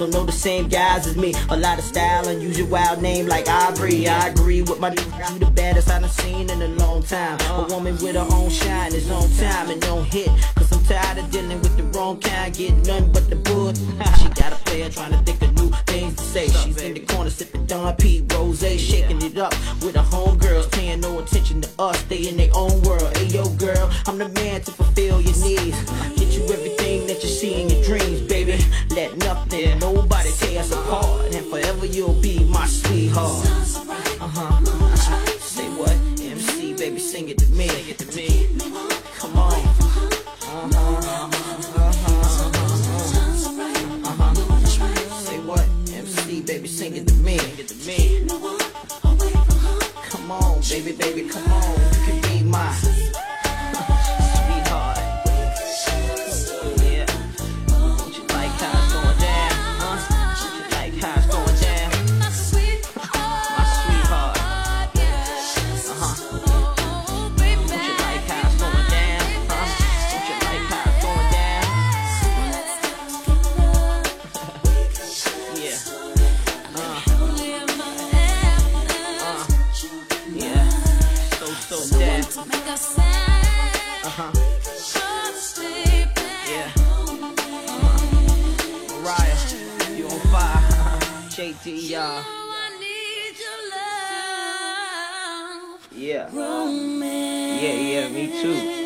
don't know the same guys as me. A lot of style, your wild name like Aubrey. I agree with my you the baddest I done seen in a long time. A woman with her own shine is on time and no hit. Cause I'm tired of dealing with the wrong kind, get none but the bull. she got a player trying to think of new things to say. She's in the corner sipping Don Pete Rose, shaking it up with her homegirls, paying no attention to us. They in their own world. Hey yo, girl, I'm the man to fulfill your needs. Get you everything that you see in your dreams, baby. Let nothing, nobody tear us apart. And forever you'll be my sweetheart. Uh huh. Uh-huh. Say what? MC, baby, sing it to me. Sing it to me. Come on. Uh huh. Uh huh. Uh huh. Say what? MC, baby, sing it to me. Sing it to me. Come on, baby, baby, come on. yeah. Yeah. Yeah, yeah, me too.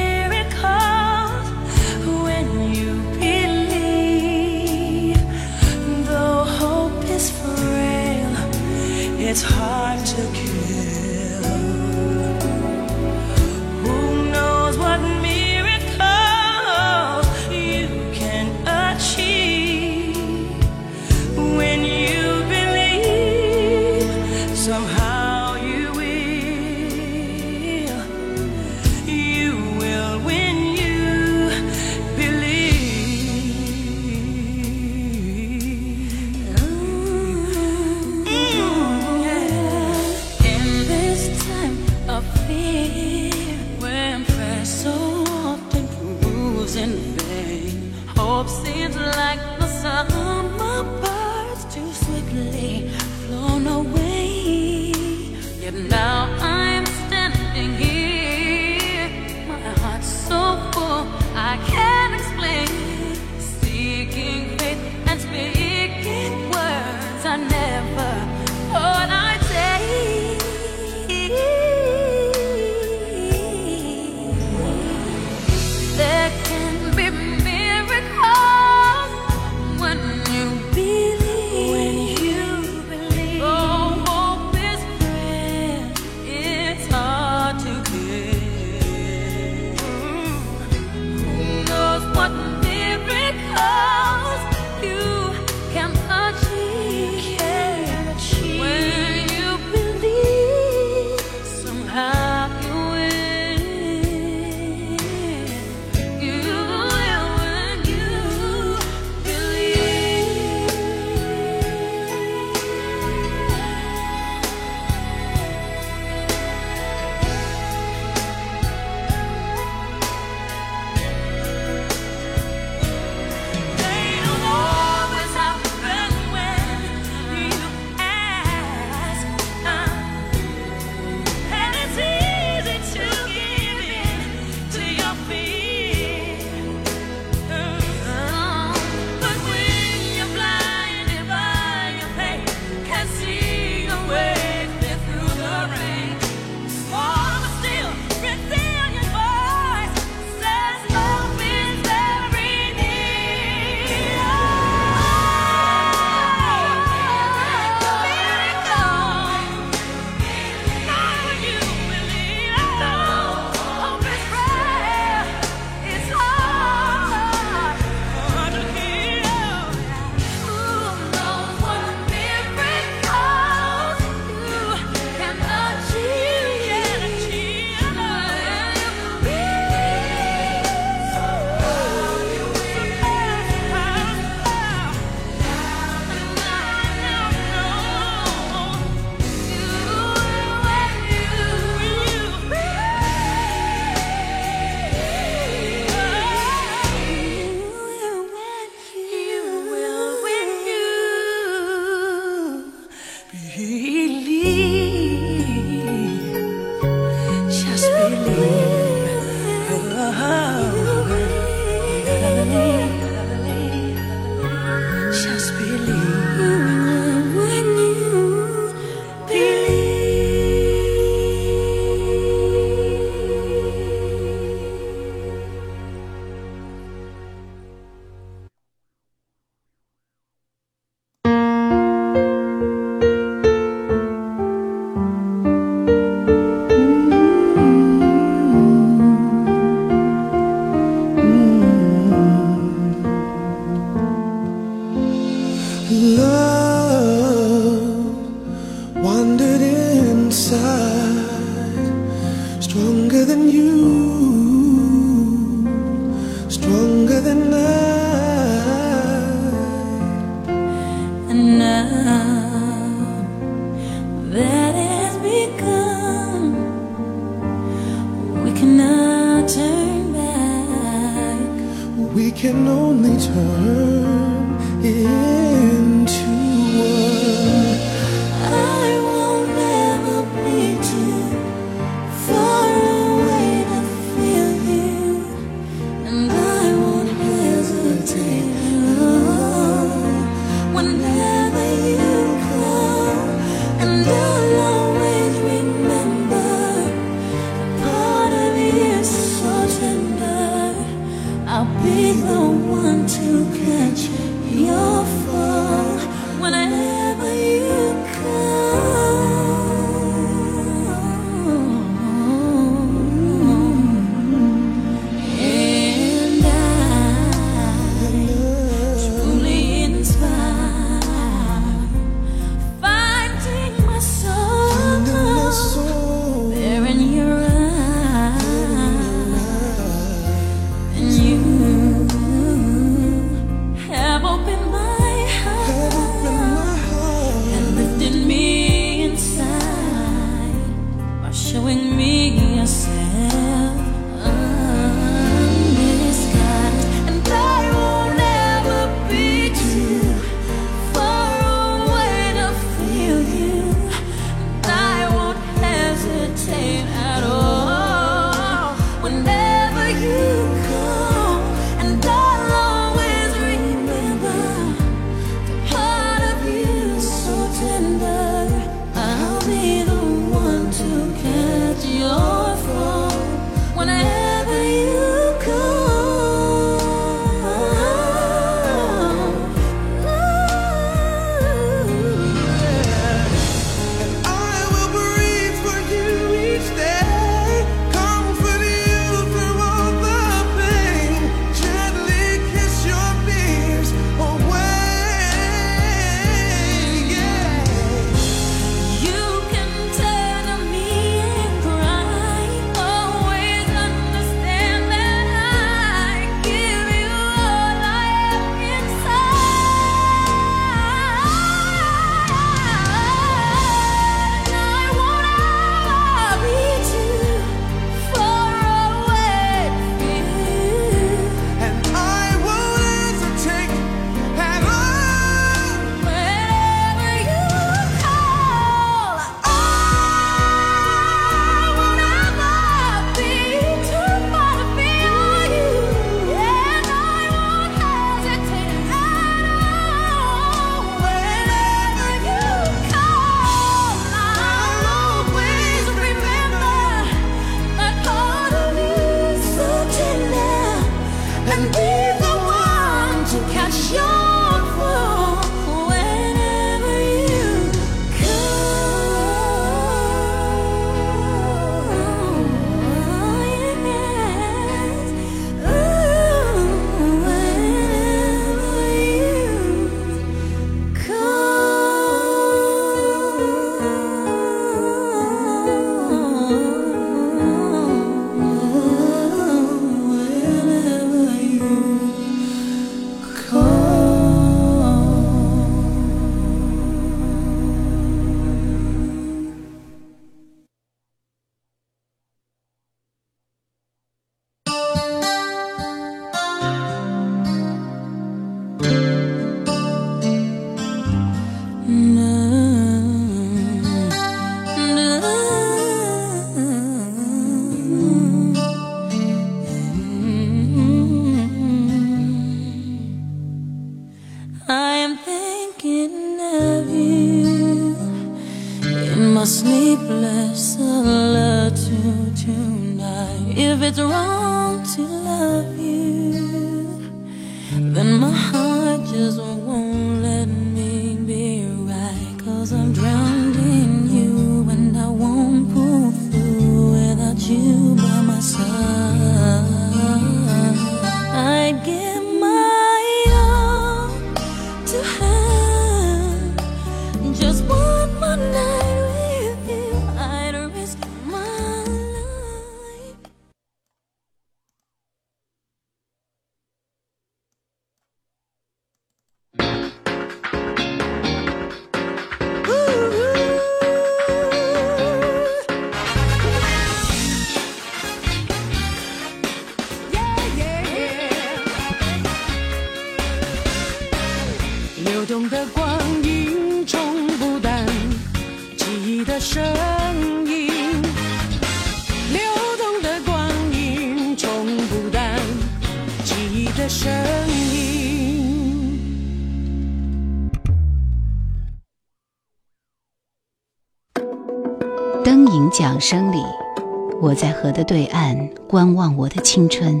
的对岸，观望我的青春，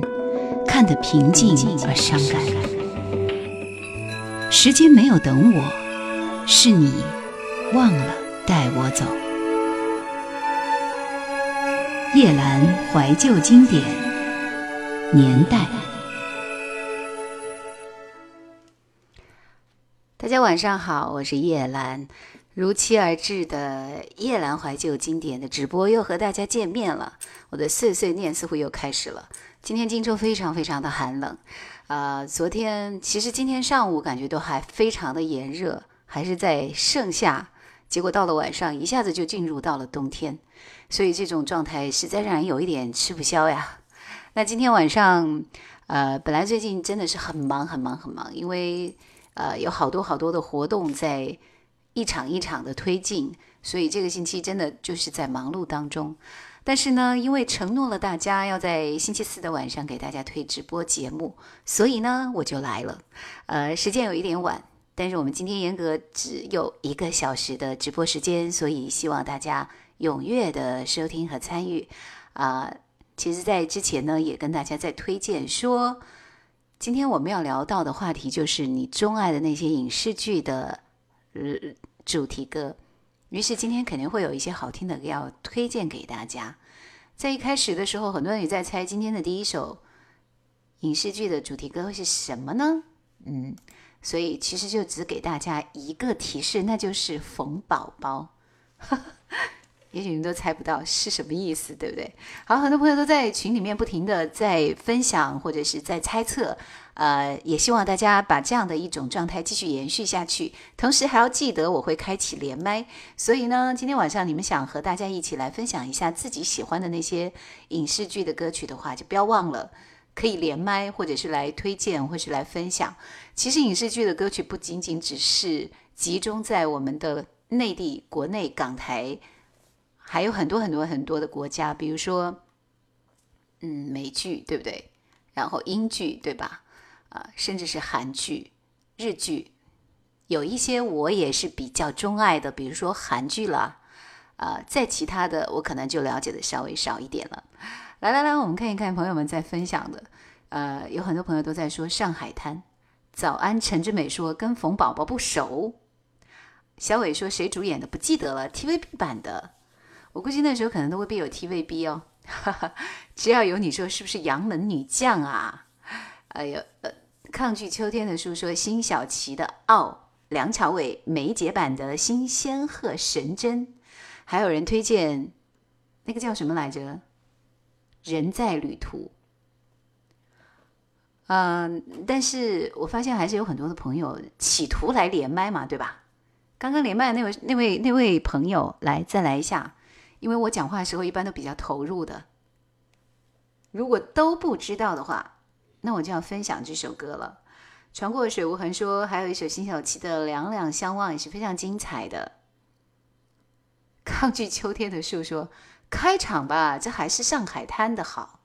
看得平静而伤感。时间没有等我，是你忘了带我走。叶兰怀旧经典年代。大家晚上好，我是叶兰。如期而至的夜阑怀旧经典的直播又和大家见面了，我的碎碎念似乎又开始了。今天荆州非常非常的寒冷，呃，昨天其实今天上午感觉都还非常的炎热，还是在盛夏，结果到了晚上一下子就进入到了冬天，所以这种状态实在让人有一点吃不消呀。那今天晚上，呃，本来最近真的是很忙很忙很忙，因为呃有好多好多的活动在。一场一场的推进，所以这个星期真的就是在忙碌当中。但是呢，因为承诺了大家要在星期四的晚上给大家推直播节目，所以呢我就来了。呃，时间有一点晚，但是我们今天严格只有一个小时的直播时间，所以希望大家踊跃的收听和参与。啊，其实，在之前呢也跟大家在推荐说，今天我们要聊到的话题就是你钟爱的那些影视剧的。呃，主题歌，于是今天肯定会有一些好听的歌要推荐给大家。在一开始的时候，很多人也在猜今天的第一首影视剧的主题歌会是什么呢？嗯，所以其实就只给大家一个提示，那就是冯宝宝。也许你们都猜不到是什么意思，对不对？好，很多朋友都在群里面不停的在分享或者是在猜测。呃，也希望大家把这样的一种状态继续延续下去。同时还要记得，我会开启连麦，所以呢，今天晚上你们想和大家一起来分享一下自己喜欢的那些影视剧的歌曲的话，就不要忘了可以连麦，或者是来推荐，或者是来分享。其实影视剧的歌曲不仅仅只是集中在我们的内地、国内、港台，还有很多很多很多的国家，比如说，嗯，美剧对不对？然后英剧对吧？啊，甚至是韩剧、日剧，有一些我也是比较钟爱的，比如说韩剧了。啊，在其他的我可能就了解的稍微少一点了。来来来，我们看一看朋友们在分享的。呃，有很多朋友都在说《上海滩》。早安，陈志美说跟冯宝宝不熟。小伟说谁主演的不记得了，TVB 版的。我估计那时候可能都会必有 TVB 哦。只要有你说是不是《杨门女将》啊？哎呦，呃。抗拒秋天的诉说，辛晓琪的《傲》，梁朝伟梅姐版的《新仙鹤神针》，还有人推荐那个叫什么来着，《人在旅途》。嗯，但是我发现还是有很多的朋友企图来连麦嘛，对吧？刚刚连麦那位那位那位朋友，来再来一下，因为我讲话的时候一般都比较投入的。如果都不知道的话。那我就要分享这首歌了。船过水无痕说，还有一首辛晓琪的《两两相望》也是非常精彩的。抗拒秋天的树说，开场吧，这还是上海滩的好。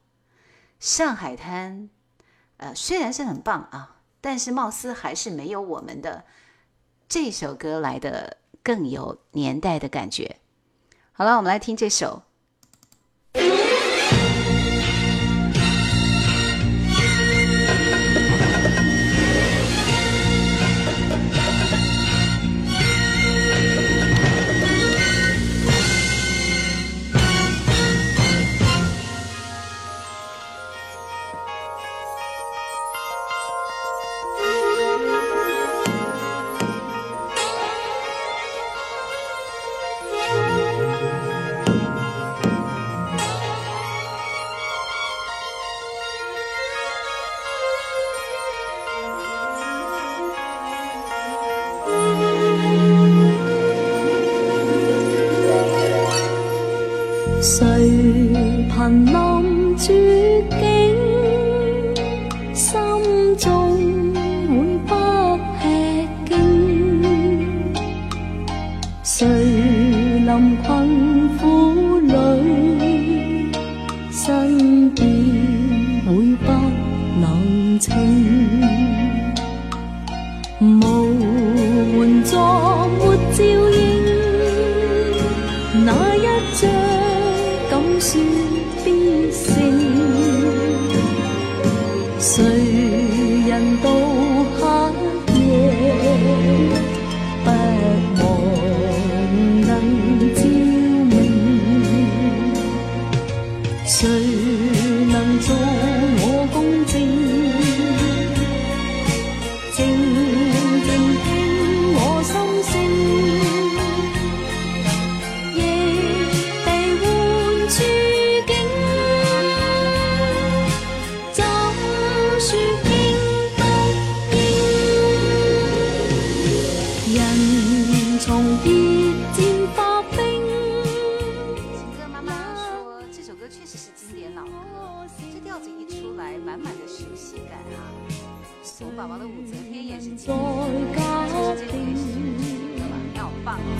上海滩，呃，虽然是很棒啊，但是貌似还是没有我们的这首歌来的更有年代的感觉。好了，我们来听这首。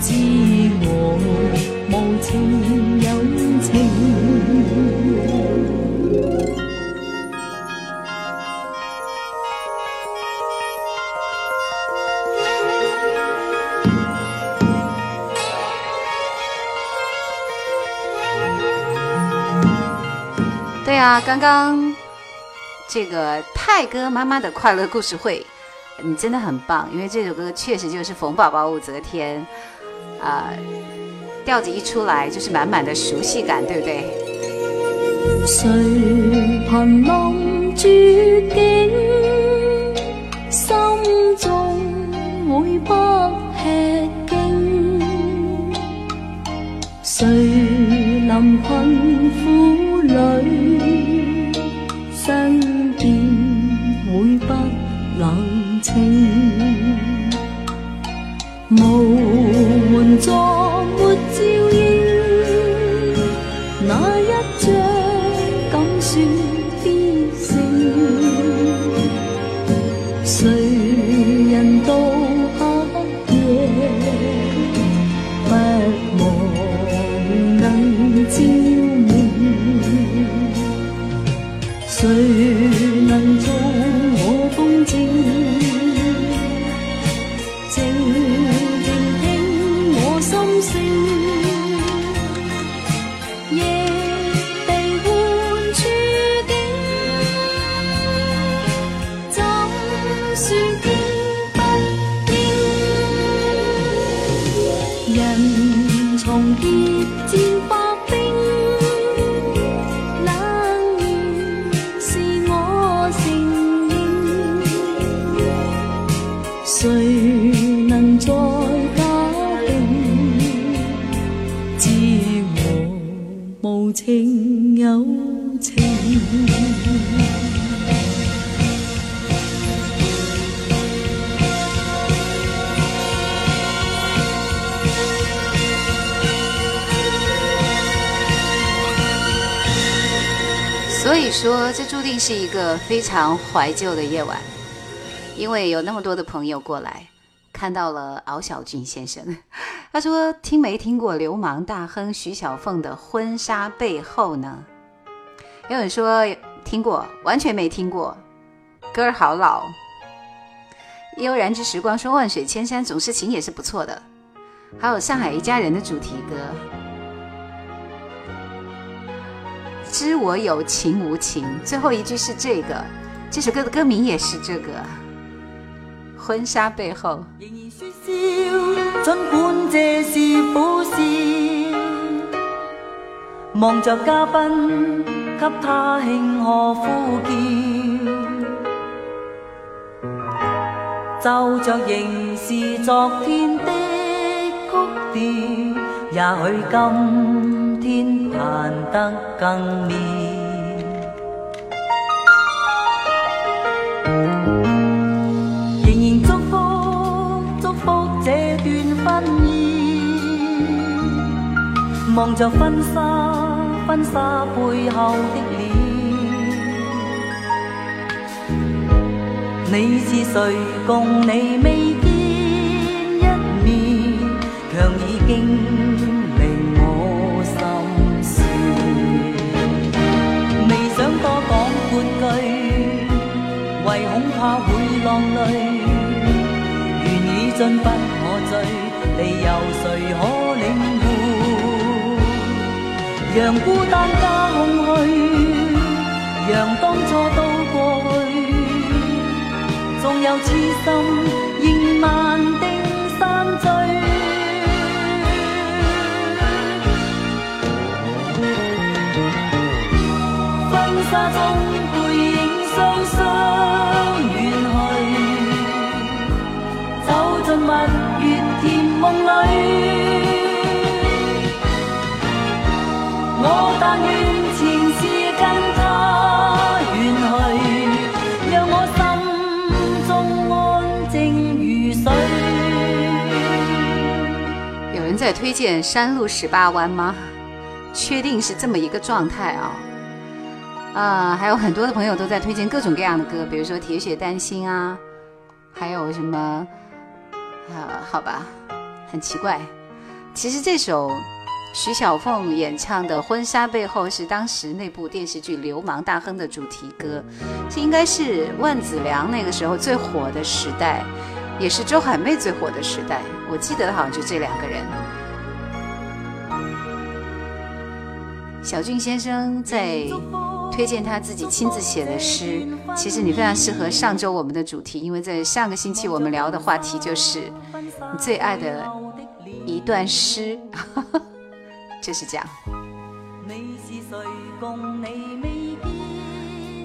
情情。有对呀，刚刚这个泰哥妈妈的快乐故事会，你真的很棒，因为这首歌确实就是冯宝宝武则天。啊，调子一出来就是满满的熟悉感，对不对？谁凭梦住境，心中会不吃惊？谁临困？是一个非常怀旧的夜晚，因为有那么多的朋友过来看到了敖小俊先生。他说：“听没听过流氓大亨徐小凤的《婚纱背后》呢？”有人说听过，完全没听过，歌儿好老。悠然之时光说“万水千山总是情”也是不错的，还有《上海一家人的主题歌》。知我有情无情，最后一句是这个，这首歌的歌名也是这个。婚纱背后。仍然说笑，尽管这是苦事，望着嘉宾给他庆贺呼叫，就着仍是昨天的曲调，也许今。天盼得更妙，仍然祝福祝福这段婚姻。望着婚纱婚纱背后的脸，你是谁？共你未见一面，却已经。怕会落泪，愿已进不可追，你有谁可领会？让孤单加空虚，让当初都过去，纵有痴心仍万定散聚。婚纱中。蜜月甜梦里。我但愿前世跟他远去，让我心中安静如水。有人在推荐山路十八弯吗？确定是这么一个状态啊？啊、呃，还有很多的朋友都在推荐各种各样的歌，比如说《铁血丹心》啊，还有什么啊，好吧，很奇怪。其实这首徐小凤演唱的《婚纱》背后是当时那部电视剧《流氓大亨》的主题歌，这应该是万梓良那个时候最火的时代，也是周海媚最火的时代。我记得好像就这两个人。小俊先生在。推荐他自己亲自写的诗，其实你非常适合上周我们的主题，因为在上个星期我们聊的话题就是你最爱的一段诗，就是这样。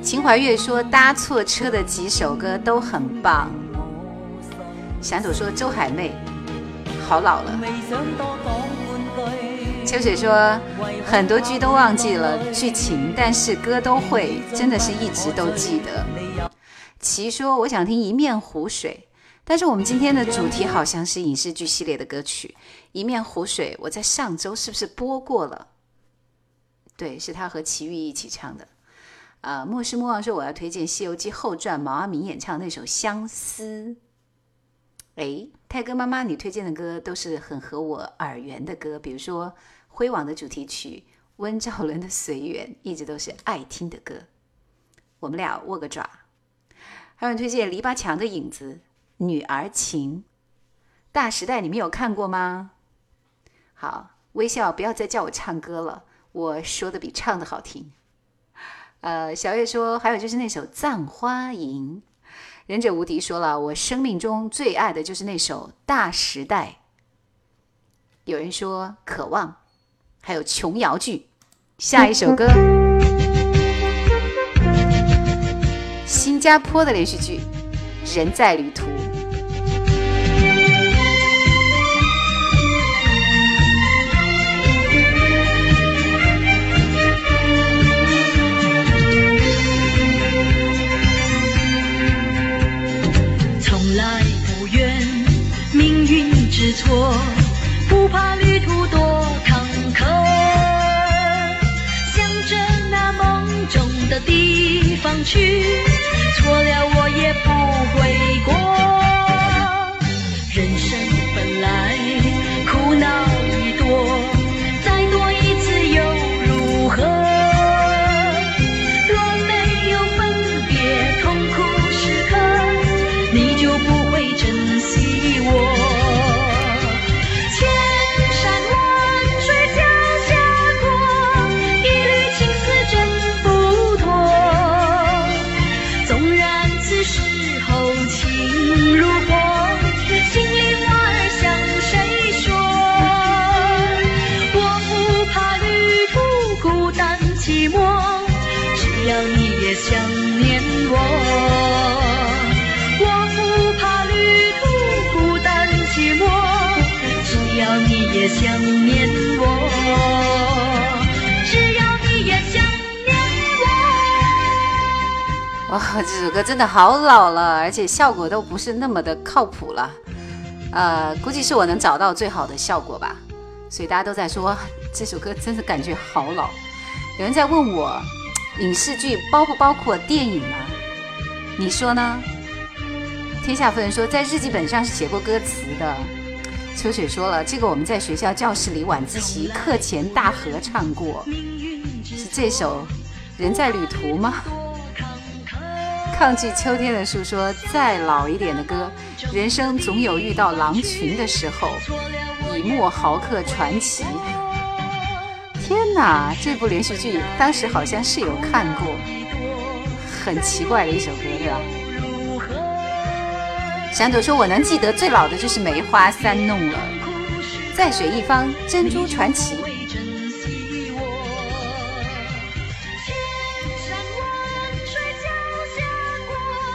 秦怀月说搭错车的几首歌都很棒。闪朵说周海媚好老了。秋水说：“很多剧都忘记了剧情，但是歌都会，真的是一直都记得。”齐说：“我想听《一面湖水》，但是我们今天的主题好像是影视剧系列的歌曲，《一面湖水》我在上周是不是播过了？对，是他和齐豫一起唱的。”啊，莫失莫忘说：“我要推荐《西游记后传》，毛阿敏演唱那首《相思》。”哎，泰哥妈妈，你推荐的歌都是很合我耳缘的歌，比如说。《灰网》的主题曲，温兆伦的《随缘》一直都是爱听的歌。我们俩握个爪。还有推荐篱笆墙的影子，《女儿情》。《大时代》你们有看过吗？好，微笑不要再叫我唱歌了，我说的比唱的好听。呃，小月说还有就是那首《葬花吟》。忍者无敌说了，我生命中最爱的就是那首《大时代》。有人说《渴望》。还有琼瑶剧，下一首歌，新加坡的连续剧《人在旅途》。错了，我也不会过。真的好老了，而且效果都不是那么的靠谱了，呃，估计是我能找到最好的效果吧。所以大家都在说这首歌真的感觉好老。有人在问我，影视剧包不包括电影呢？你说呢？天下夫人说在日记本上是写过歌词的。秋水说了，这个我们在学校教室里晚自习课前大合唱过，是这首《人在旅途》吗？抗拒秋天的树说，再老一点的歌。人生总有遇到狼群的时候，《以沫豪客传奇》。天哪，这部连续剧当时好像是有看过，很奇怪的一首歌，对吧？闪朵说，我能记得最老的就是《梅花三弄》了，《在水一方》《珍珠传奇》。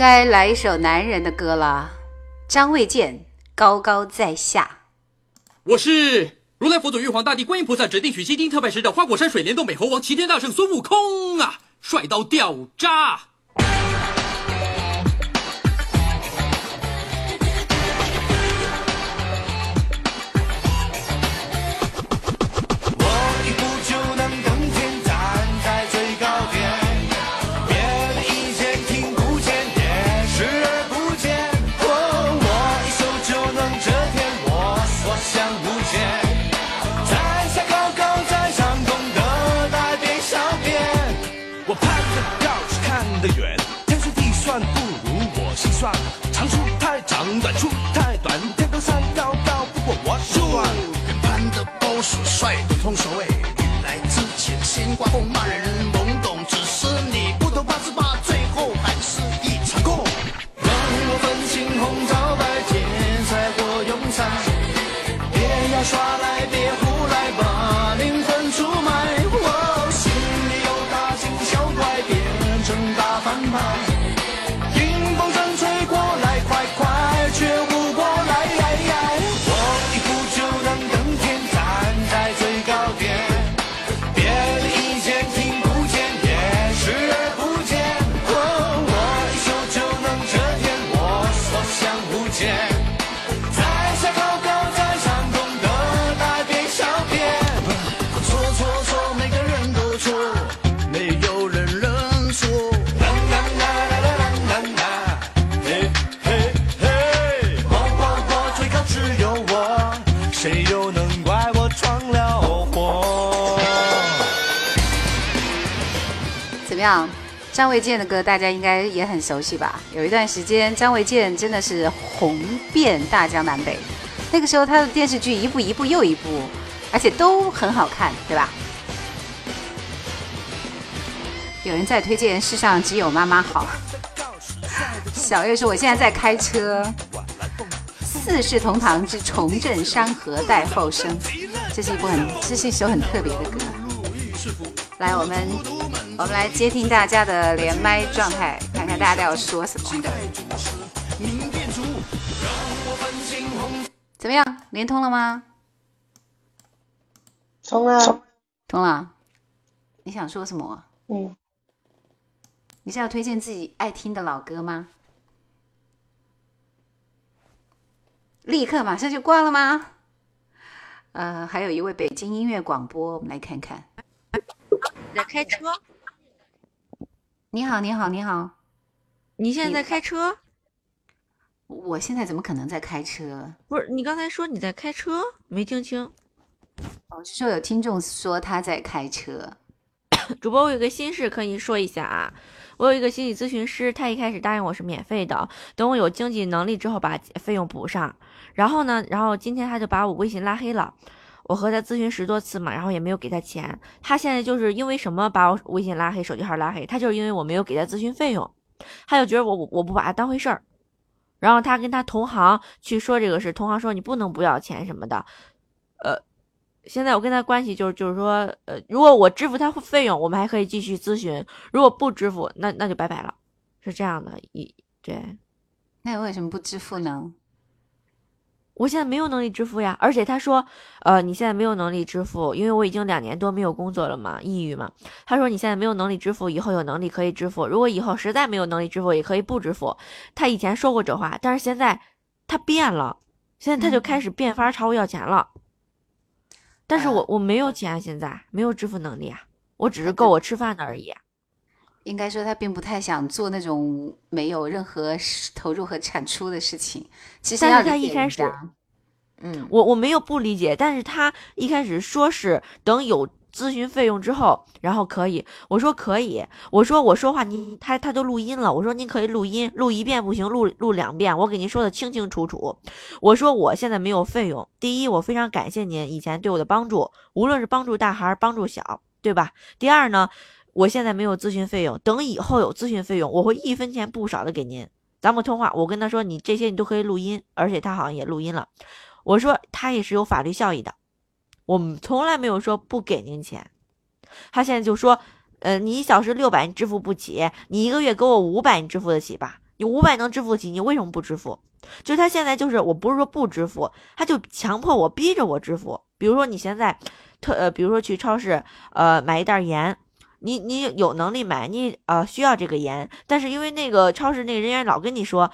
该来一首男人的歌了，张卫健《高高在下》。我是如来佛祖、玉皇大帝、观音菩萨指定取西经特派使者、花果山水帘洞美猴王、齐天大圣孙悟空啊，帅到掉渣！长处太长，短处太短，天高山高高不过我手。越攀的高是帅的通所谓，雨来之前先刮风，骂人懵懂。张卫健的歌大家应该也很熟悉吧？有一段时间，张卫健真的是红遍大江南北。那个时候他的电视剧一部一部又一部，而且都很好看，对吧？有人在推荐《世上只有妈妈好》。小月说：“我现在在开车。”《四世同堂》之《重振山河待后生》，这是一部很，这是一首很特别的歌。来，我们。我们来接听大家的连麦状态，看看大家都要说什么。怎么样，连通了吗？通了，通了。你想说什么？嗯，你是要推荐自己爱听的老歌吗？立刻马上就挂了吗？呃，还有一位北京音乐广播，我们来看看。在开车。你好，你好，你好，你现在在开车？我现在怎么可能在开车？不是，你刚才说你在开车，没听清。哦，是说有听众说他在开车。主播，我有个心事可以说一下啊。我有一个心理咨询师，他一开始答应我是免费的，等我有经济能力之后把费用补上。然后呢，然后今天他就把我微信拉黑了。我和他咨询十多次嘛，然后也没有给他钱，他现在就是因为什么把我微信拉黑，手机号拉黑，他就是因为我没有给他咨询费用，他就觉得我我不把他当回事儿，然后他跟他同行去说这个事，同行说你不能不要钱什么的，呃，现在我跟他关系就是就是说，呃，如果我支付他费用，我们还可以继续咨询，如果不支付，那那就拜拜了，是这样的，一对，那你为什么不支付呢？我现在没有能力支付呀，而且他说，呃，你现在没有能力支付，因为我已经两年多没有工作了嘛，抑郁嘛。他说你现在没有能力支付，以后有能力可以支付，如果以后实在没有能力支付，也可以不支付。他以前说过这话，但是现在他变了，现在他就开始变法儿朝我要钱了。但是我我没有钱，现在没有支付能力啊，我只是够我吃饭的而已。应该说他并不太想做那种没有任何投入和产出的事情。其实他一开始，嗯，我我没有不理解，但是他一开始说是等有咨询费用之后，然后可以，我说可以，我说我说话您他他都录音了，我说您可以录音，录一遍不行，录录两遍，我给您说的清清楚楚。我说我现在没有费用，第一，我非常感谢您以前对我的帮助，无论是帮助大还是帮助小，对吧？第二呢？我现在没有咨询费用，等以后有咨询费用，我会一分钱不少的给您。咱们通话，我跟他说，你这些你都可以录音，而且他好像也录音了。我说他也是有法律效益的，我们从来没有说不给您钱。他现在就说，呃，你一小时六百，你支付不起，你一个月给我五百，你支付得起吧？你五百能支付起，你为什么不支付？就是他现在就是，我不是说不支付，他就强迫我，逼着我支付。比如说你现在，特呃，比如说去超市，呃，买一袋盐。你你有能力买，你呃需要这个盐，但是因为那个超市那个人员老跟你说，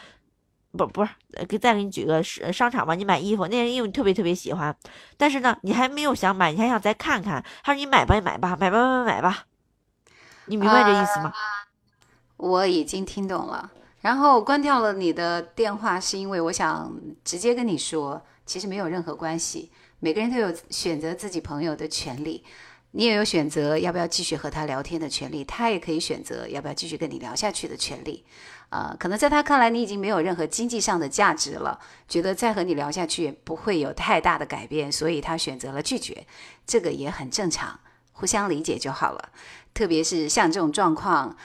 不不是，给再给你举个商商场吧，你买衣服，那件衣服你特别特别喜欢，但是呢，你还没有想买，你还想再看看，他说你买吧，买吧，买吧，买吧，买吧，你明白这意思吗？我已经听懂了。然后关掉了你的电话，是因为我想直接跟你说，其实没有任何关系，每个人都有选择自己朋友的权利。你也有选择要不要继续和他聊天的权利，他也可以选择要不要继续跟你聊下去的权利。啊，可能在他看来你已经没有任何经济上的价值了，觉得再和你聊下去不会有太大的改变，所以他选择了拒绝，这个也很正常，互相理解就好了。特别是像这种状况，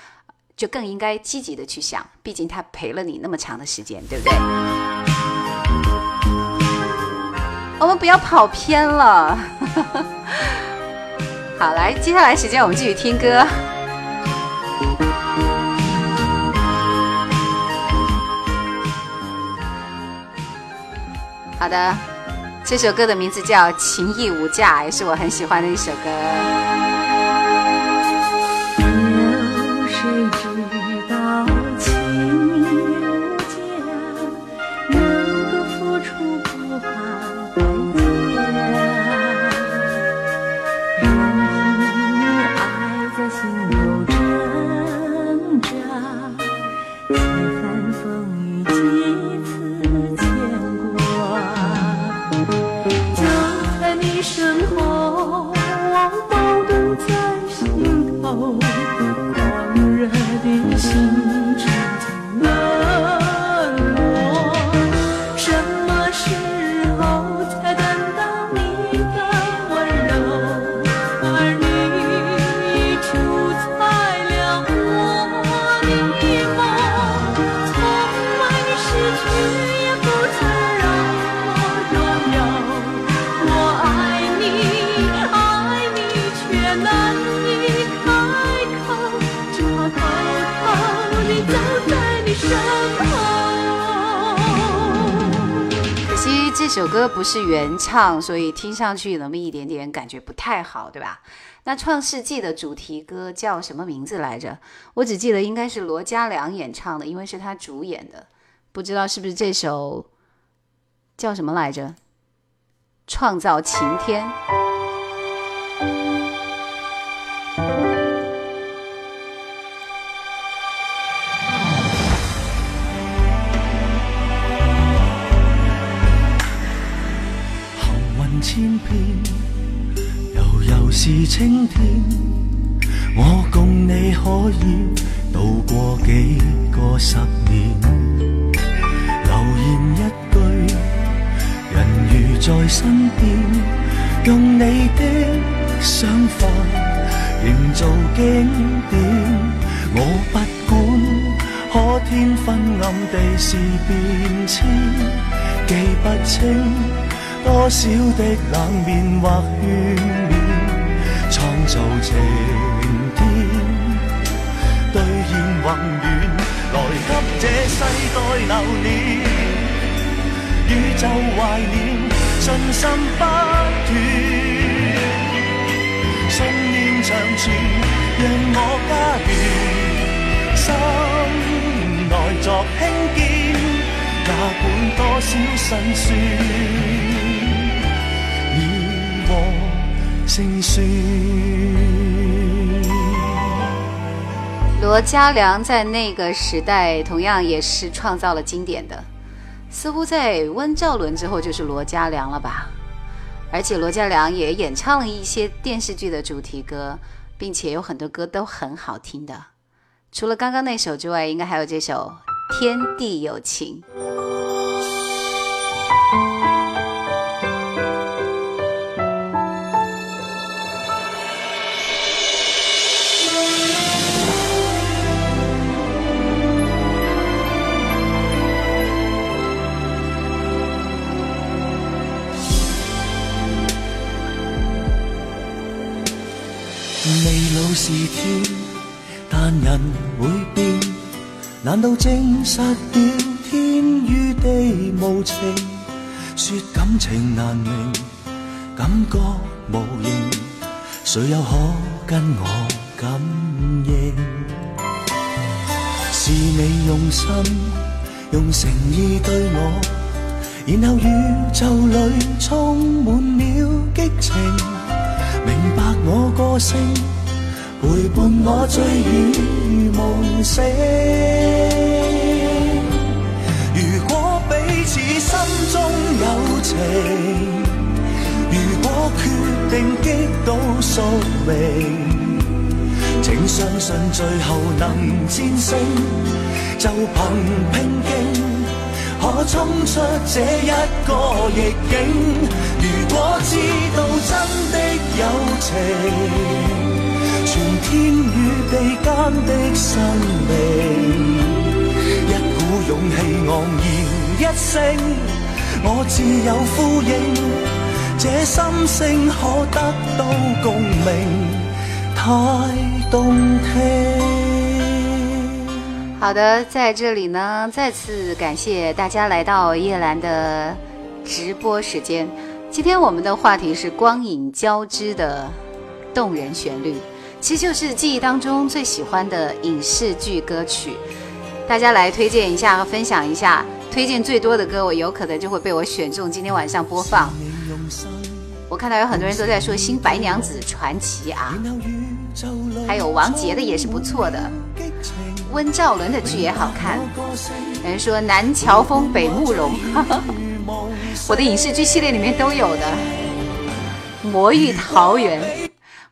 就更应该积极的去想，毕竟他陪了你那么长的时间，对不对？我们不要跑偏了。好，来，接下来时间我们继续听歌。好的，这首歌的名字叫《情义无价》，也是我很喜欢的一首歌。这首歌不是原唱，所以听上去那么一点点感觉不太好，对吧？那《创世纪》的主题歌叫什么名字来着？我只记得应该是罗嘉良演唱的，因为是他主演的，不知道是不是这首叫什么来着，《创造晴天》。千遍，悠悠是青天。我共你可以渡过几个十年。流言一句，人如在身边。用你的想法营造经典。我不管，可天昏暗地是变迁，记不清。多少的冷面或劝勉，创造晴天，兑现宏愿，来给这世代留念。宇宙怀念，信心不断，信念长存，让我家园心内作兴建。罗嘉良在那个时代同样也是创造了经典的，似乎在温兆伦之后就是罗嘉良了吧？而且罗嘉良也演唱了一些电视剧的主题歌，并且有很多歌都很好听的。除了刚刚那首之外，应该还有这首《天地有情》。是天，但人会变。难道证实了天与地无情？说感情难明，感觉无形，谁又可跟我感应？是你用心，用诚意对我，然后宇宙里充满了激情，明白我个性。陪伴我醉与梦醒。如果彼此心中有情，如果决定激倒宿命，请相信最后能战胜，就凭拼劲，可冲出这一个逆境。如果知道真的有情。天与地间的生命一股勇气昂然一声我自有呼应这心声可得到共鸣太动听好的在这里呢再次感谢大家来到叶兰的直播时间今天我们的话题是光影交织的动人旋律其实就是记忆当中最喜欢的影视剧歌曲，大家来推荐一下和分享一下。推荐最多的歌，我有可能就会被我选中，今天晚上播放。我看到有很多人都在说《新白娘子传奇》啊，还有王杰的也是不错的，温兆伦的剧也好看。有人说“南乔峰，北慕容”，我的影视剧系列里面都有的《魔域桃源》，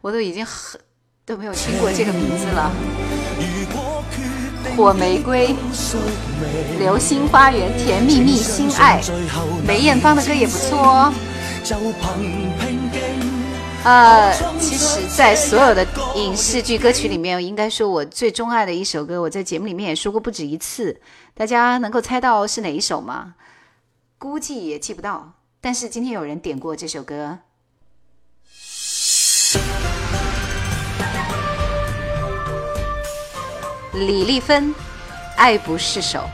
我都已经很。都没有听过这个名字了，《火玫瑰》《流星花园》《甜蜜蜜》《心爱》梅艳芳的歌也不错哦。呃，其实，在所有的影视剧歌曲里面，应该说我最钟爱的一首歌，我在节目里面也说过不止一次。大家能够猜到是哪一首吗？估计也记不到，但是今天有人点过这首歌。李丽芬，爱不释手。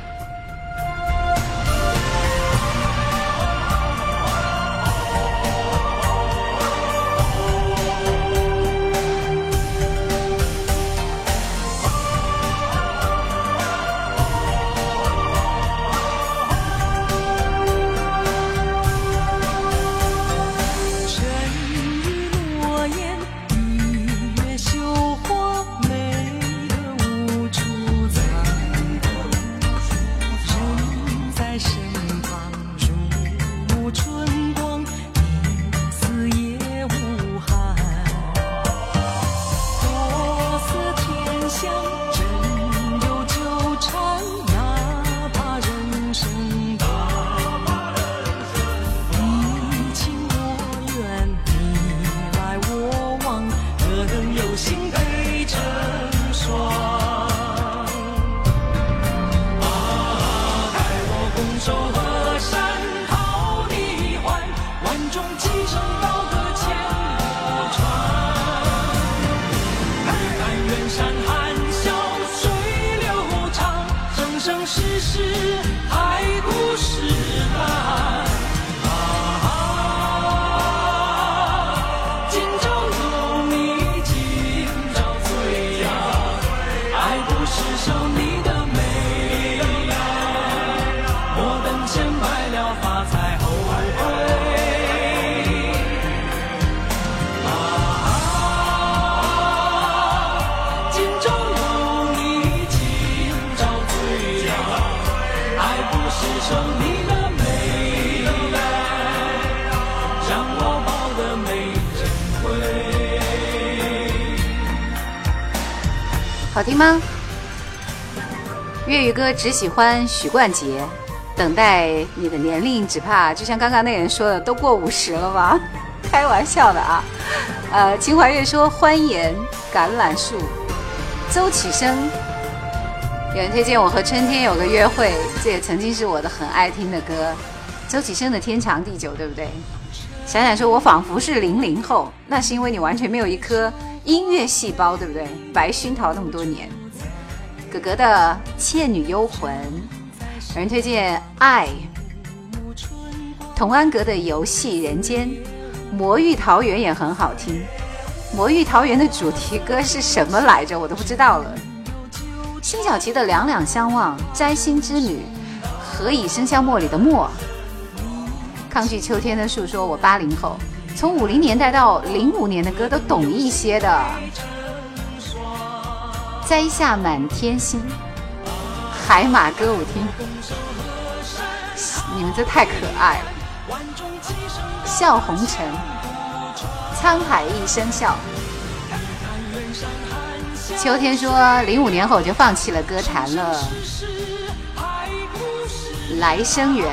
吗？粤语歌只喜欢许冠杰，等待你的年龄只怕就像刚刚那人说的，都过五十了吧？开玩笑的啊。呃，秦怀月说欢颜》《橄榄树，周启生有人推荐我和春天有个约会，这也曾经是我的很爱听的歌。周启生的天长地久，对不对？想想说我仿佛是零零后，那是因为你完全没有一颗。音乐细胞对不对？白熏陶那么多年，哥哥的《倩女幽魂》，有人推荐《爱》，童安格的《游戏人间》，《魔域桃源》也很好听，《魔域桃源》的主题歌是什么来着？我都不知道了。辛晓琪的《两两相望》，摘星之旅，《何以笙箫默》里的默，抗拒秋天的诉说，我八零后。从五零年代到零五年的歌都懂一些的。摘下满天星，海马歌舞厅。你们这太可爱了。笑红尘，沧海一声笑。秋天说零五年后我就放弃了歌坛了。来生缘。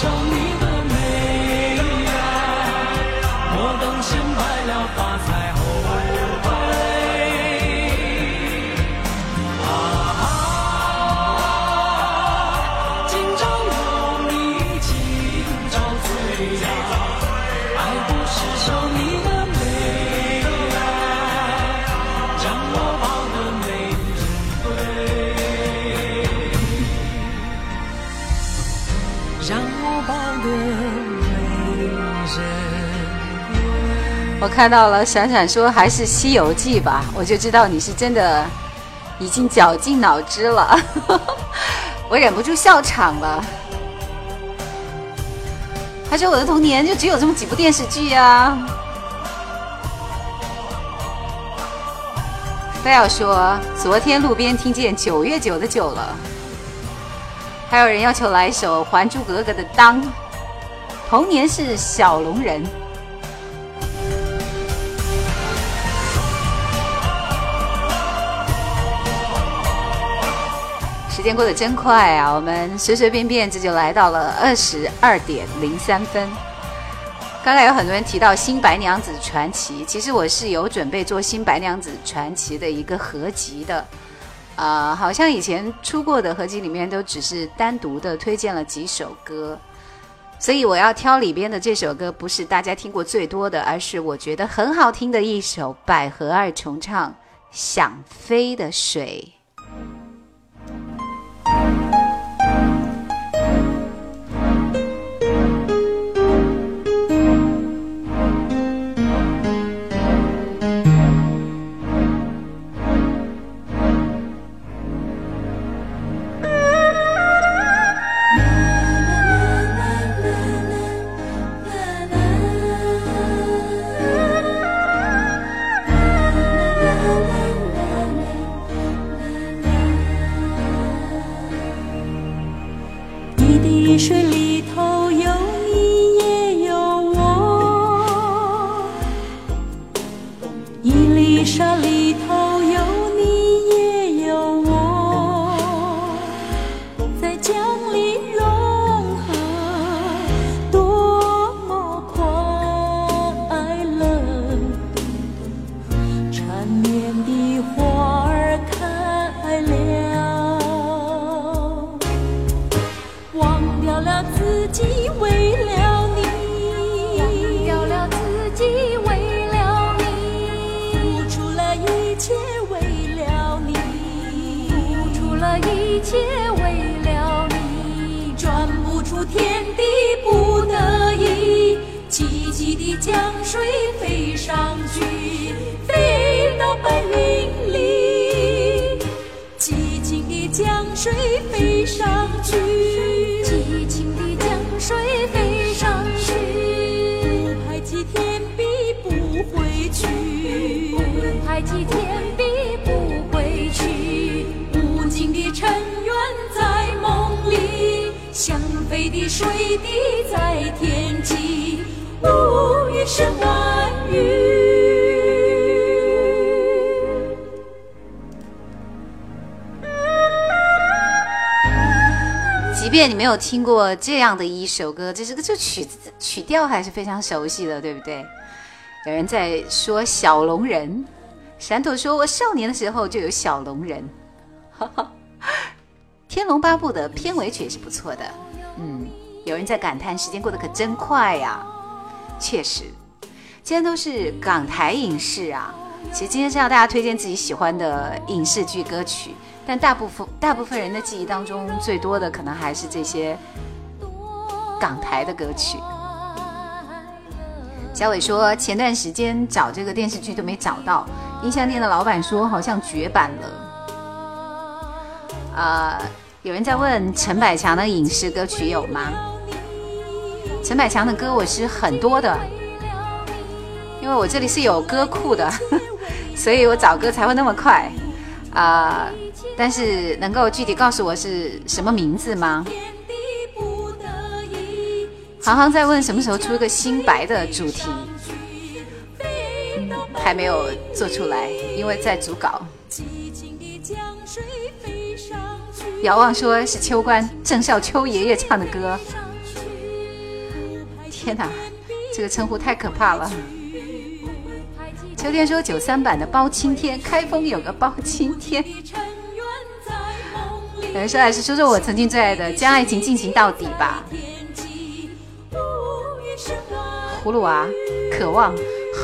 想你。我看到了，闪闪说还是《西游记》吧，我就知道你是真的已经绞尽脑汁了，我忍不住笑场了。他说我的童年就只有这么几部电视剧啊。非要说昨天路边听见九月九的九了，还有人要求来一首《还珠格格》的当，童年是小龙人。时间过得真快啊！我们随随便便这就来到了二十二点零三分。刚才有很多人提到《新白娘子传奇》，其实我是有准备做《新白娘子传奇》的一个合集的。啊，好像以前出过的合集里面都只是单独的推荐了几首歌，所以我要挑里边的这首歌，不是大家听过最多的，而是我觉得很好听的一首。百合二重唱《想飞的水》。听过这样的一首歌，这是个这曲子曲调还是非常熟悉的，对不对？有人在说《小龙人》，闪躲说：“我少年的时候就有《小龙人》。”《天龙八部》的片尾曲也是不错的，嗯。有人在感叹时间过得可真快呀，确实。今天都是港台影视啊，其实今天是要大家推荐自己喜欢的影视剧歌曲。但大部分大部分人的记忆当中，最多的可能还是这些港台的歌曲。小伟说，前段时间找这个电视剧都没找到，音像店的老板说好像绝版了。呃，有人在问陈百强的影视歌曲有吗？陈百强的歌我是很多的，因为我这里是有歌库的，所以我找歌才会那么快啊。但是能够具体告诉我是什么名字吗？航航在问什么时候出一个新白的主题，还没有做出来，因为在组稿。遥望说是秋官郑少秋爷爷唱的歌。天哪，这个称呼太可怕了。秋天说九三版的包青天，开封有个包青天。来说还是说说我曾经最爱的《将爱情进行到底》吧，《葫芦娃》渴望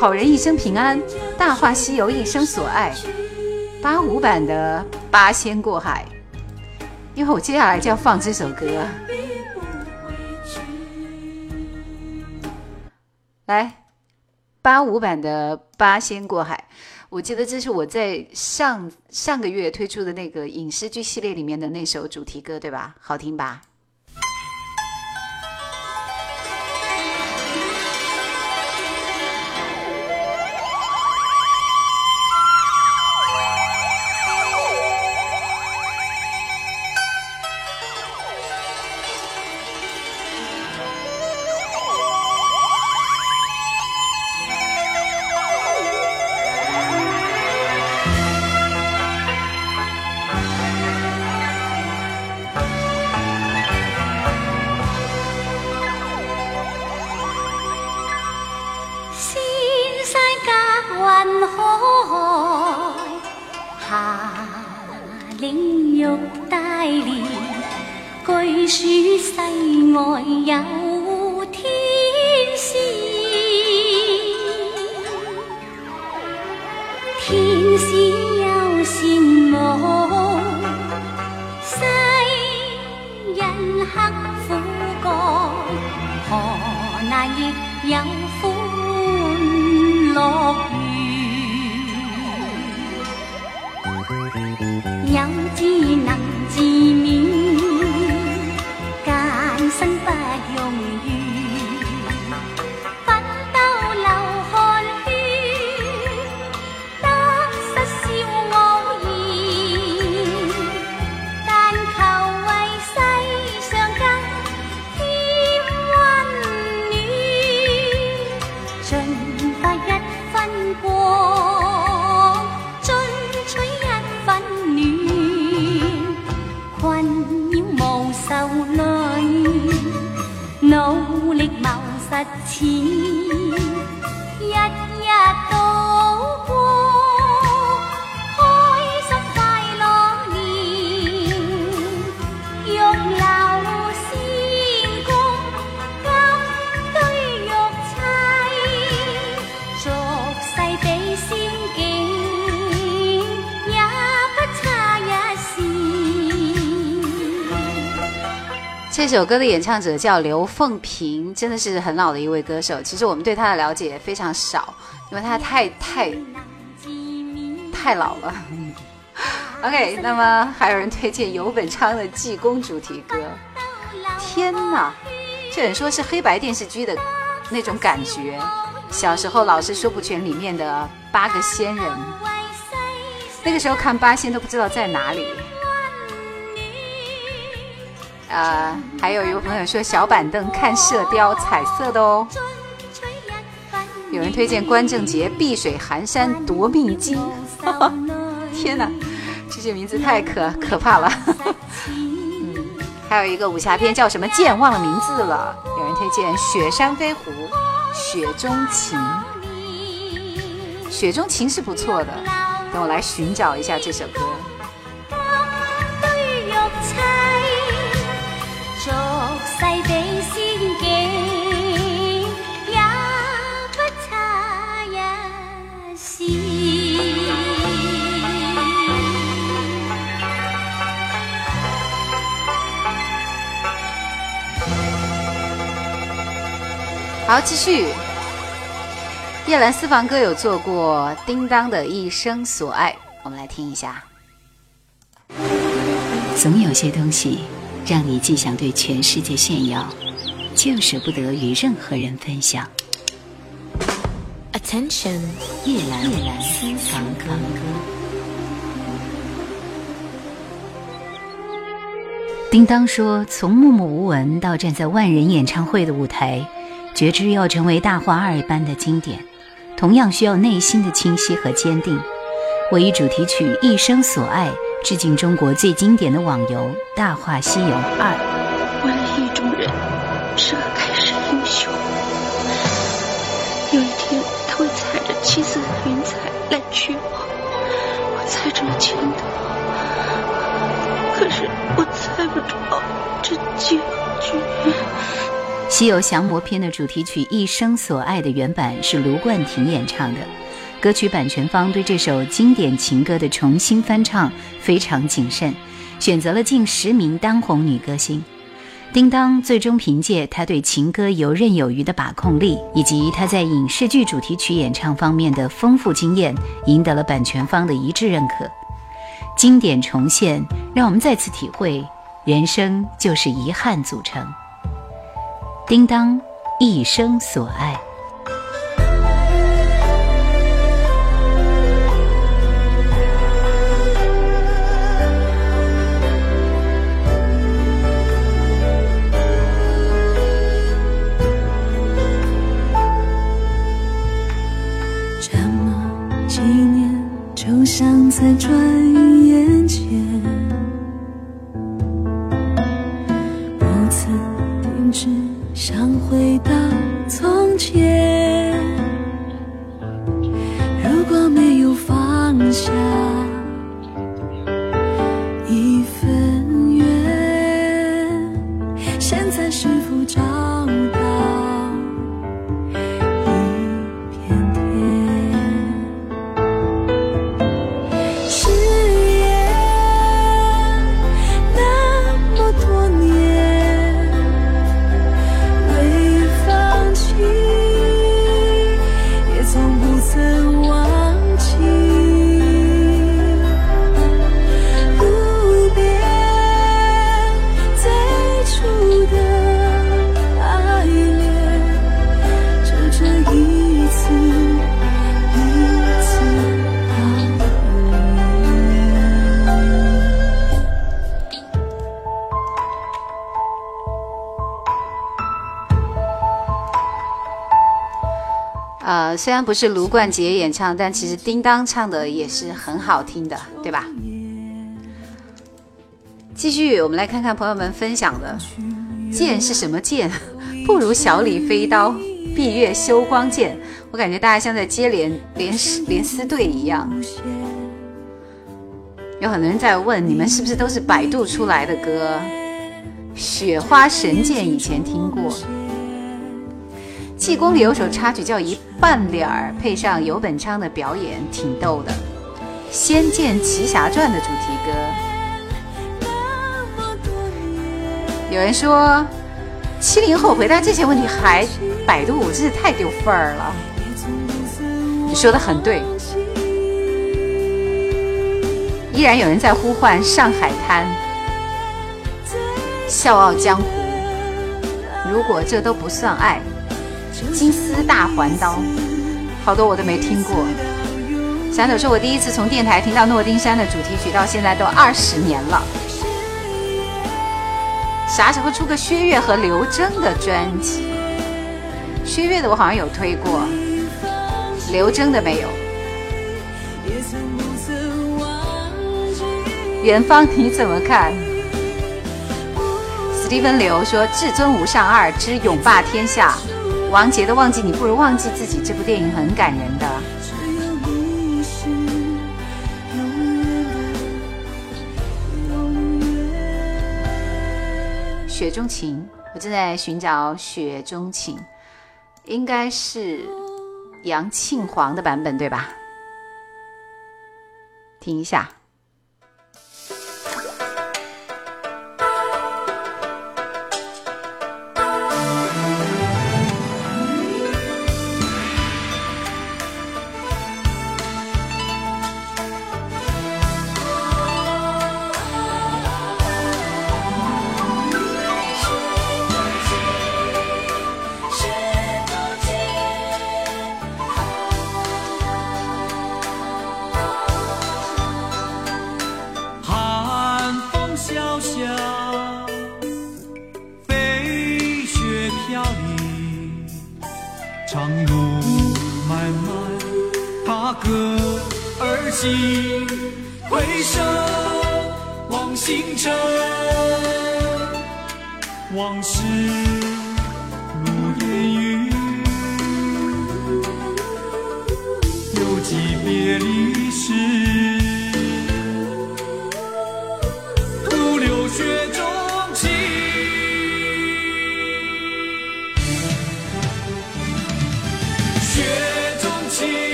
好人一生平安，《大话西游》一生所爱，《八五版的八仙过海》，因为我接下来就要放这首歌。来，《八五版的八仙过海》。我记得这是我在上上个月推出的那个影视剧系列里面的那首主题歌，对吧？好听吧？要无愁泪努力谋实钱。一这首歌的演唱者叫刘凤萍，真的是很老的一位歌手。其实我们对他的了解非常少，因为他太太太老了。OK，那么还有人推荐游本昌的《济公》主题歌。天哪，这人说是黑白电视剧的那种感觉。小时候老是说不全里面的八个仙人，那个时候看八仙都不知道在哪里。呃，还有一位朋友说小板凳看射雕，彩色的哦。有人推荐关正杰《碧水寒山夺命金》，天哪，这些名字太可可怕了。还有一个武侠片叫什么？剑忘了名字了。有人推荐《雪山飞狐》，《雪中情》。《雪中情》是不错的，等我来寻找一下这首歌。好，继续。叶兰私房歌有做过《叮当的一生所爱》，我们来听一下。总有些东西，让你既想对全世界炫耀，就舍不得与任何人分享。Attention，叶兰私房歌。叮当说：“从默默无闻到站在万人演唱会的舞台。”觉知要成为《大话二》般的经典，同样需要内心的清晰和坚定。我以主题曲《一生所爱》致敬中国最经典的网游《大话西游二》。我的意中人是个盖世英雄，有一天他会踩着七色云彩来娶我。我猜中了前头，可是我猜不着这结。《西游降魔篇》的主题曲《一生所爱》的原版是卢冠廷演唱的。歌曲版权方对这首经典情歌的重新翻唱非常谨慎，选择了近十名当红女歌星。叮当最终凭借他对情歌游刃有余的把控力，以及他在影视剧主题曲演唱方面的丰富经验，赢得了版权方的一致认可。经典重现，让我们再次体会：人生就是遗憾组成。叮当，一生所爱。这么几年，就像在转眼间。想回到从前。虽然不是卢冠杰演唱，但其实叮当唱的也是很好听的，对吧？继续，我们来看看朋友们分享的剑是什么剑？不如小李飞刀、闭月羞光剑。我感觉大家像在接连连丝连丝队一样。有很多人在问，你们是不是都是百度出来的歌？《雪花神剑》以前听过，《济公》里有首插曲叫一。半脸儿配上游本昌的表演挺逗的，《仙剑奇侠传》的主题歌。有人说，七零后回答这些问题还百度，真是太丢份儿了。你说的很对，依然有人在呼唤《上海滩》、《笑傲江湖》。如果这都不算爱。金丝大环刀，好多我都没听过。小朵说：“我第一次从电台听到《诺丁山》的主题曲，到现在都二十年了。啥时候出个薛岳和刘铮的专辑？薛岳的我好像有推过，刘铮的没有。元芳你怎么看？Steven 刘说《至尊无上二之勇霸天下》。王杰的《忘记你不如忘记自己》这部电影很感人的，《雪中情》我正在寻找《雪中情》，应该是杨庆煌的版本对吧？听一下。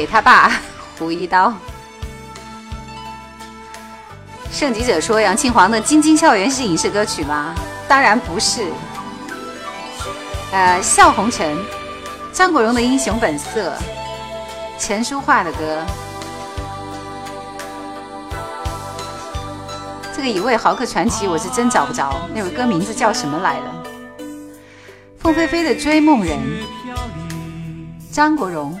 给他爸胡 一刀。圣极者说：“杨庆煌的《晶晶校园》是影视歌曲吗？”当然不是。呃，笑红尘，张国荣的《英雄本色》，陈淑桦的歌。这个《一位豪客传奇》，我是真找不着，那首歌名字叫什么来的？凤飞飞的《追梦人》，张国荣。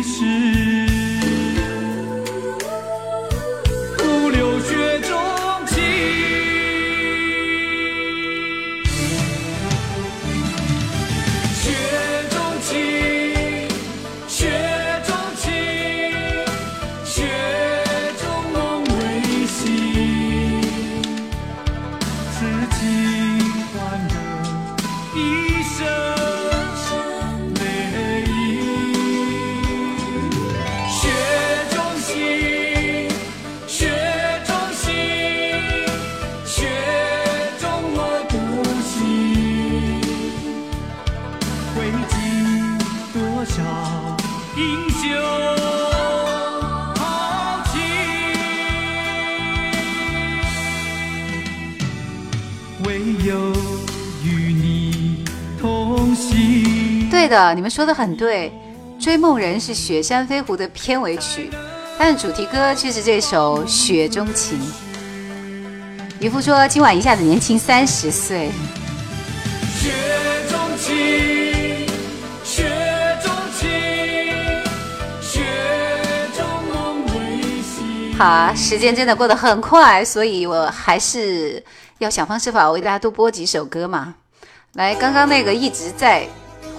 多少英雄。对的，你们说的很对。追梦人是《雪山飞狐》的片尾曲，但主题歌却是这首《雪中情》。渔夫说今晚一下子年轻三十岁。啊，时间真的过得很快，所以我还是要想方设法为大家多播几首歌嘛。来，刚刚那个一直在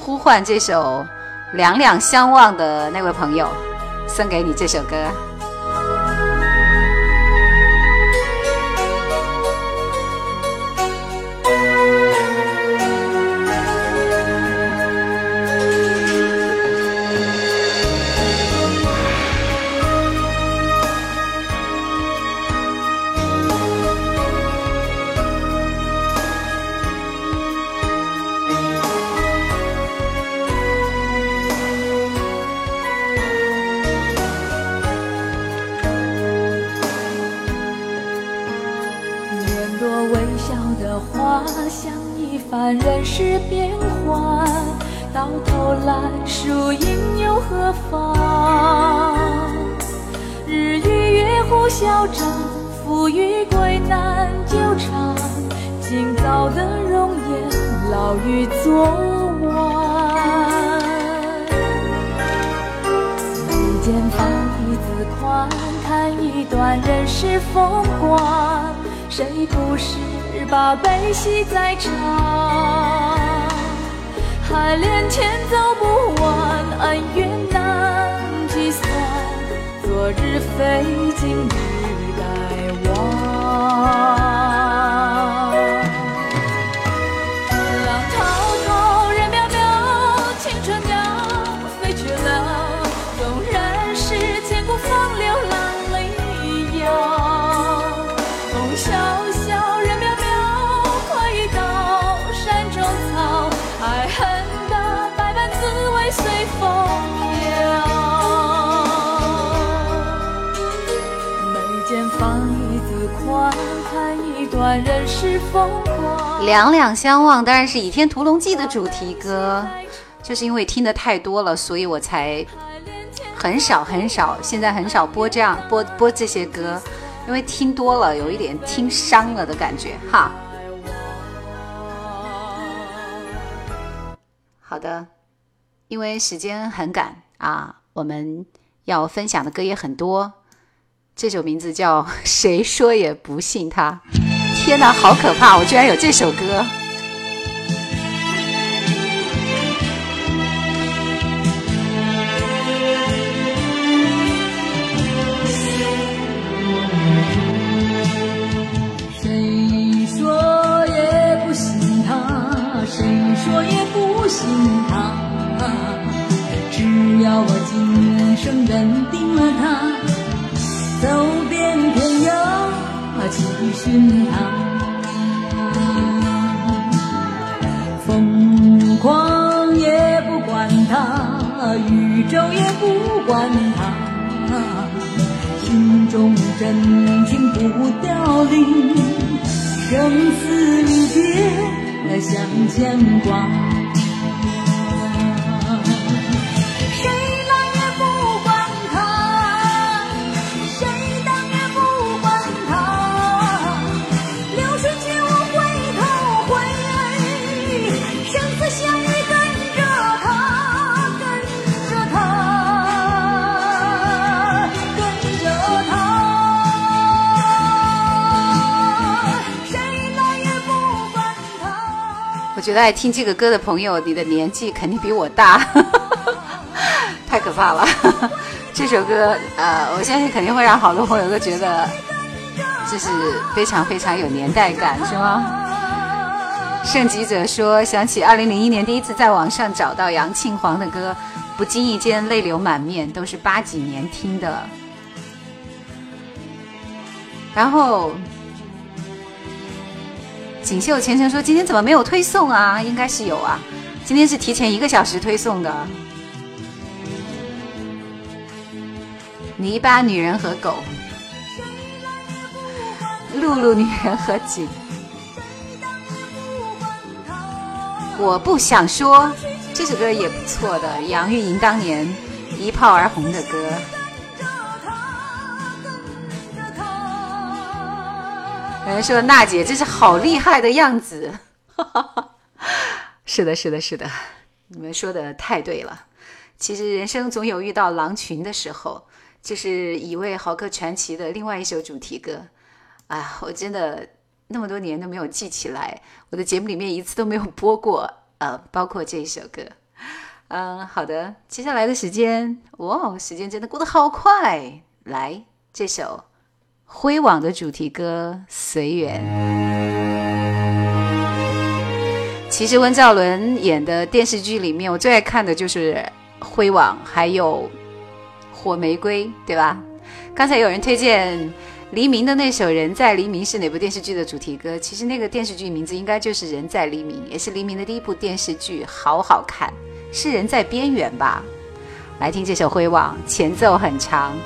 呼唤这首《两两相望》的那位朋友，送给你这首歌。看人世变幻，到头来输赢又何妨？日与月互消长，富与贵难久长。今早的容颜，老于昨晚。一间房，一字宽，叹一段人世风光。谁不是把悲喜在尝？海连天走不完，恩怨难计算，昨日非，今日改忘。放一一看段人世风光。两两相望，当然是《倚天屠龙记》的主题歌。就是因为听的太多了，所以我才很少很少，现在很少播这样播播这些歌，因为听多了，有一点听伤了的感觉哈。好的，因为时间很赶啊，我们要分享的歌也很多。这首名字叫 《谁说也不信他》，天哪，好可怕！我居然有这首歌。谁说也不信他，谁说也不信他，只要我今生认定了他。走遍涯，啊，去寻他，风狂也不管他，雨宙也不管他，心中真情不凋零，生死离别相牵挂。觉得爱听这个歌的朋友，你的年纪肯定比我大，太可怕了。这首歌，呃，我相信肯定会让好多朋友都觉得，这是非常非常有年代感，是吗？圣吉者说，想起二零零一年第一次在网上找到杨庆煌的歌，不经意间泪流满面，都是八几年听的。然后。锦绣前程说：“今天怎么没有推送啊？应该是有啊，今天是提前一个小时推送的。”泥巴女人和狗，露露女人和景，我不想说这首歌也不错的，杨钰莹当年一炮而红的歌。说娜姐，这是好厉害的样子，是的，是的，是的，你们说的太对了。其实人生总有遇到狼群的时候，这是《蚁为豪客传奇》的另外一首主题歌。哎，我真的那么多年都没有记起来，我的节目里面一次都没有播过。呃，包括这一首歌。嗯，好的，接下来的时间，哇，哦，时间真的过得好快。来，这首。《灰网》的主题歌《随缘》。其实温兆伦演的电视剧里面，我最爱看的就是《灰网》，还有《火玫瑰》，对吧？刚才有人推荐《黎明》的那首《人在黎明》是哪部电视剧的主题歌？其实那个电视剧名字应该就是《人在黎明》，也是黎明的第一部电视剧，好好看，是《人在边缘》吧？来听这首《灰网》，前奏很长。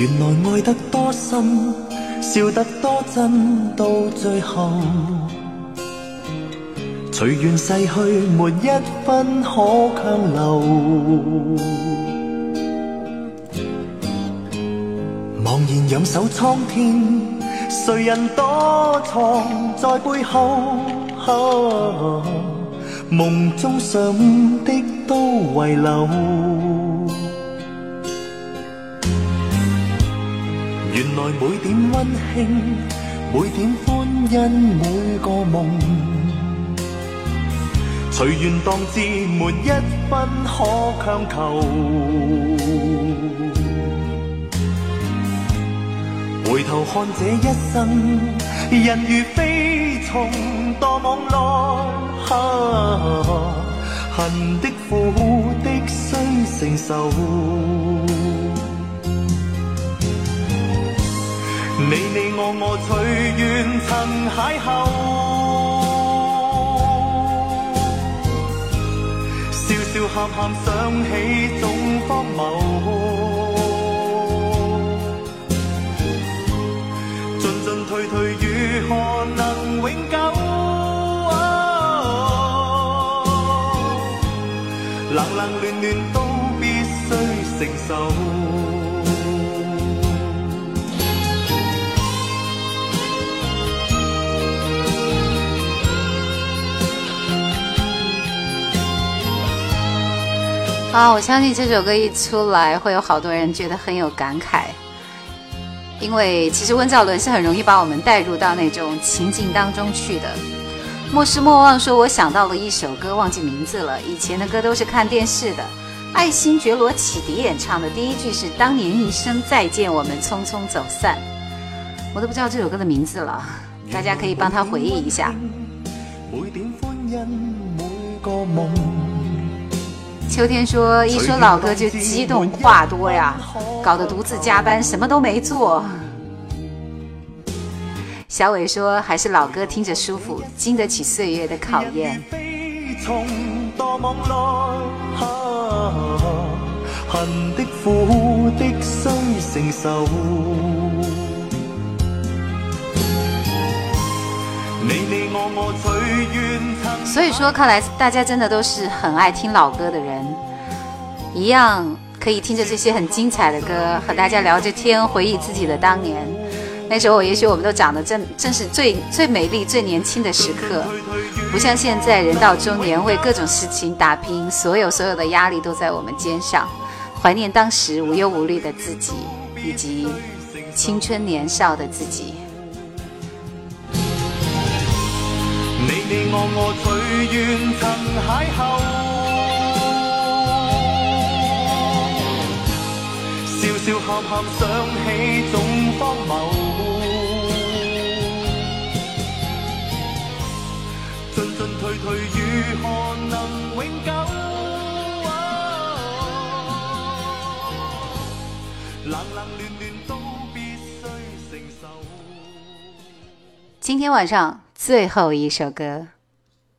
原来爱得多深，笑得多真，到最后，随缘逝去，没一分可强留。茫然仰首苍天，谁人躲藏在背后？梦中想的都遗留。原来每点温馨，每点欢欣，每个梦，随缘当志，没一分可强求。回头看这一生，人如飞虫，堕网内，啊，恨的苦的，需承受。你你我我，随缘曾邂逅，笑笑喊喊，想起总荒谬，进进退退，如何？啊，我相信这首歌一出来，会有好多人觉得很有感慨，因为其实温兆伦是很容易把我们带入到那种情境当中去的。莫失莫忘说，我想到了一首歌，忘记名字了。以前的歌都是看电视的，爱新觉罗启迪演唱的第一句是“当年一声再见，我们匆匆走散”，我都不知道这首歌的名字了，大家可以帮他回忆一下。每每秋天说：“一说老歌就激动，话多呀，搞得独自加班，什么都没做。”小伟说：“还是老歌听着舒服，经得起岁月的考验。”所以说，看来大家真的都是很爱听老歌的人，一样可以听着这些很精彩的歌，和大家聊着天，回忆自己的当年。那时候，也许我们都长得正正是最最美丽、最年轻的时刻，不像现在人到中年，为各种事情打拼，所有所有的压力都在我们肩上。怀念当时无忧无虑的自己，以及青春年少的自己。你你我我随缘曾邂逅笑笑喊喊想起总荒谬进进退退如何能永久冷冷暖暖都必须承受今天晚上最后一首歌，《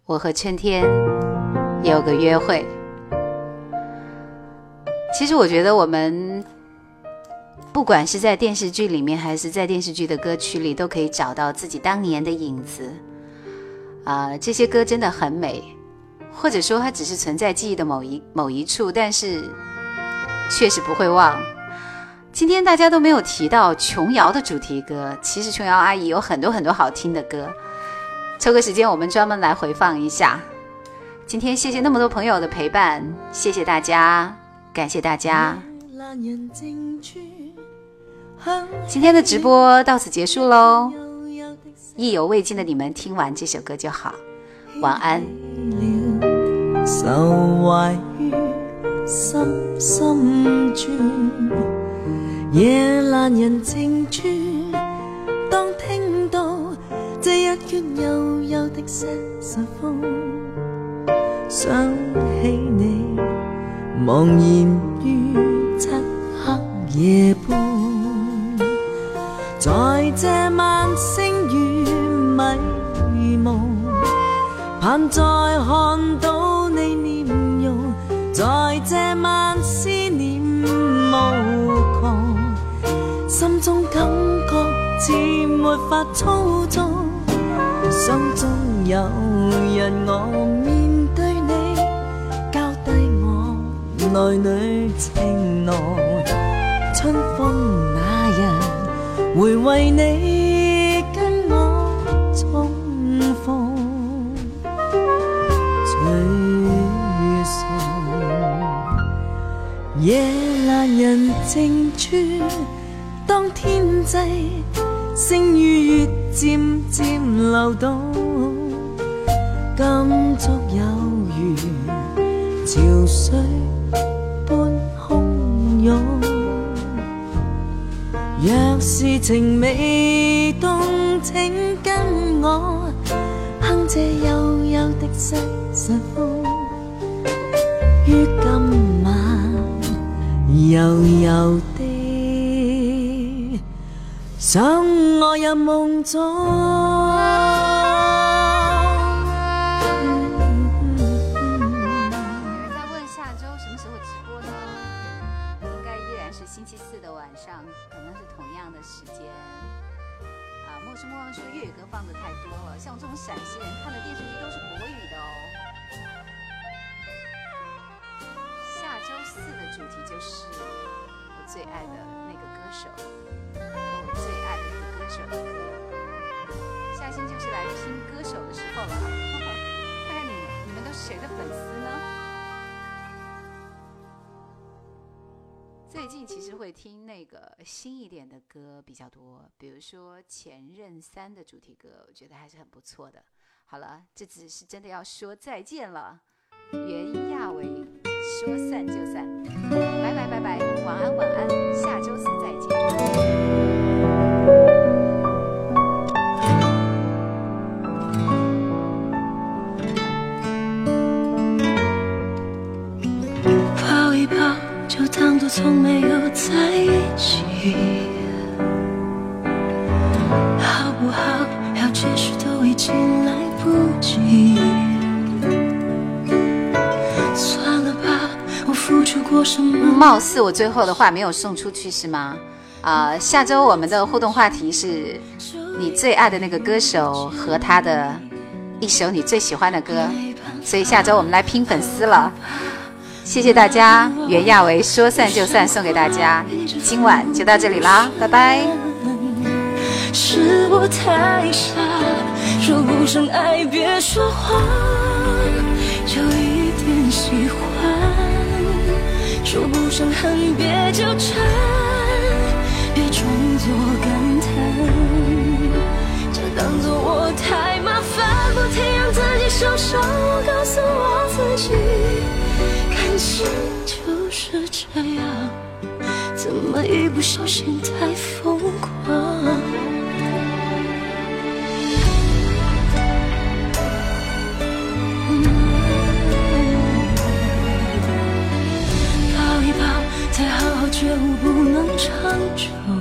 我和春天有个约会》。其实我觉得，我们不管是在电视剧里面，还是在电视剧的歌曲里，都可以找到自己当年的影子。啊，这些歌真的很美，或者说它只是存在记忆的某一某一处，但是确实不会忘。今天大家都没有提到琼瑶的主题歌，其实琼瑶阿姨有很多很多好听的歌。抽个时间，我们专门来回放一下。今天谢谢那么多朋友的陪伴，谢谢大家，感谢大家。今天的直播到此结束喽，意犹未尽的你们听完这首歌就好，晚安。夜这一圈幽幽的山尘风，想起你，茫然于漆黑夜半，在这晚星与迷朦，盼再看到你面容，在这晚思念无穷，心中感觉似没法操纵。心中有日，我面对你，交低我内里情浓，春风那日，会为你跟我重逢聚送夜阑人静处，当天际星与月。渐渐流动，今足有如潮水般汹涌。若是情未动，请跟我哼这幽幽的西风，于今晚悠悠。想我入梦中。最近其实会听那个新一点的歌比较多，比如说《前任三》的主题歌，我觉得还是很不错的。好了，这次是真的要说再见了。袁娅维说散就散，拜拜拜拜，晚安晚安，下周四再见。从没有在一起，好好？不不要解释都已经来及。算了吧，我付出过什么？貌似我最后的话没有送出去是吗？啊，下周我们的互动话题是你最爱的那个歌手和他的一首你最喜欢的歌，所以下周我们来拼粉丝了。谢谢大家袁娅维说散就散送给大家今晚就到这里啦拜拜是我太傻说不上爱别说谎就一点喜欢说不上恨别纠缠别装作感当作我太麻烦，不停让自己受伤。我告诉我自己，感情就是这样，怎么一不小心太疯狂？抱一抱，再好好觉悟，不能长久。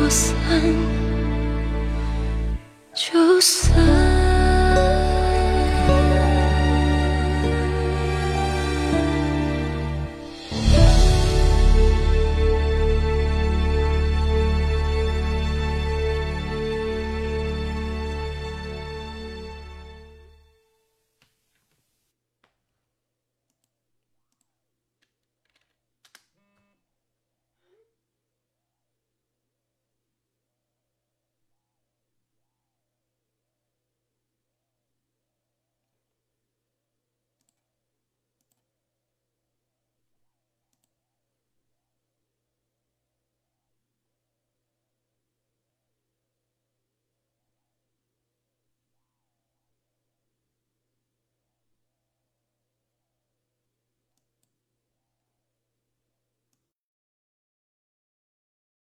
说散就散